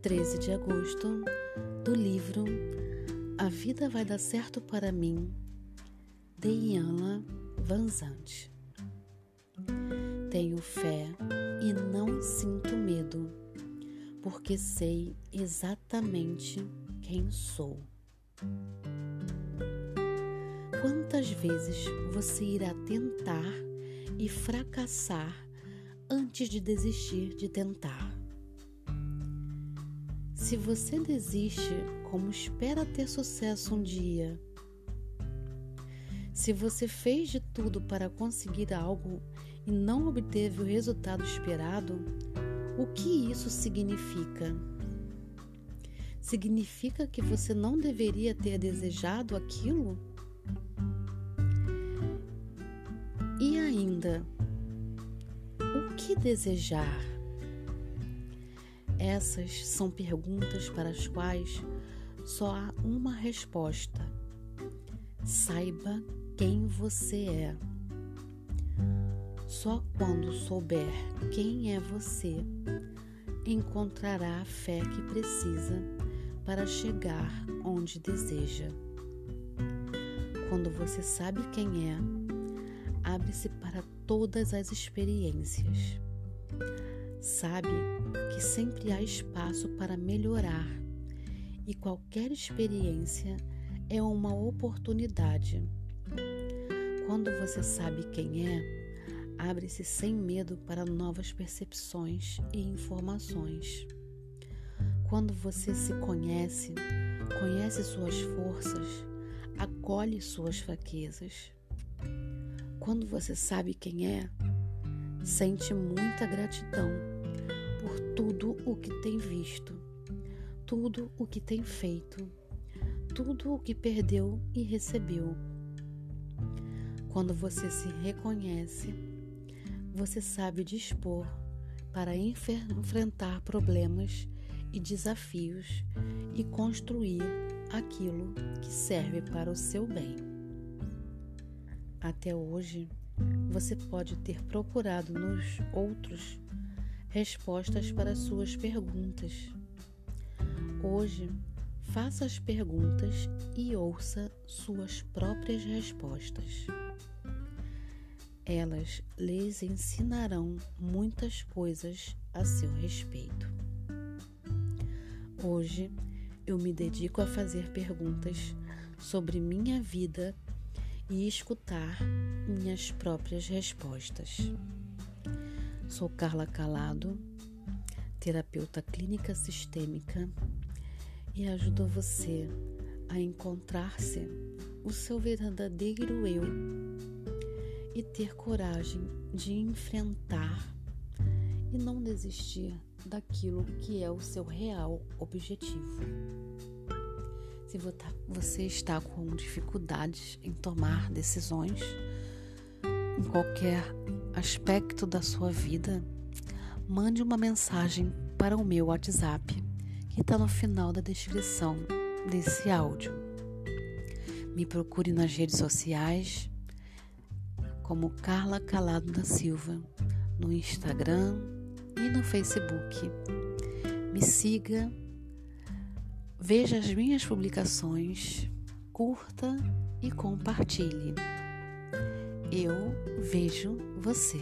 13 de agosto, do livro A Vida Vai Dar Certo para Mim, de Iana Vanzante. Tenho fé e não sinto medo, porque sei exatamente quem sou. Quantas vezes você irá tentar e fracassar antes de desistir de tentar? Se você desiste, como espera ter sucesso um dia? Se você fez de tudo para conseguir algo e não obteve o resultado esperado, o que isso significa? Significa que você não deveria ter desejado aquilo? E ainda, o que desejar? Essas são perguntas para as quais só há uma resposta. Saiba quem você é. Só quando souber quem é você, encontrará a fé que precisa para chegar onde deseja. Quando você sabe quem é, abre-se para todas as experiências. Sabe que sempre há espaço para melhorar e qualquer experiência é uma oportunidade. Quando você sabe quem é, abre-se sem medo para novas percepções e informações. Quando você se conhece, conhece suas forças, acolhe suas fraquezas. Quando você sabe quem é, sente muita gratidão por tudo o que tem visto, tudo o que tem feito, tudo o que perdeu e recebeu. Quando você se reconhece, você sabe dispor para enfrentar problemas e desafios e construir aquilo que serve para o seu bem. Até hoje, você pode ter procurado nos outros respostas para suas perguntas. Hoje, faça as perguntas e ouça suas próprias respostas. Elas lhes ensinarão muitas coisas a seu respeito. Hoje, eu me dedico a fazer perguntas sobre minha vida e escutar minhas próprias respostas. Sou Carla Calado, terapeuta clínica sistêmica e ajudo você a encontrar-se o seu verdadeiro eu e ter coragem de enfrentar e não desistir daquilo que é o seu real objetivo. Se você está com dificuldades em tomar decisões em qualquer aspecto da sua vida, mande uma mensagem para o meu WhatsApp, que está no final da descrição desse áudio. Me procure nas redes sociais como Carla Calado da Silva, no Instagram e no Facebook. Me siga Veja as minhas publicações, curta e compartilhe. Eu vejo você.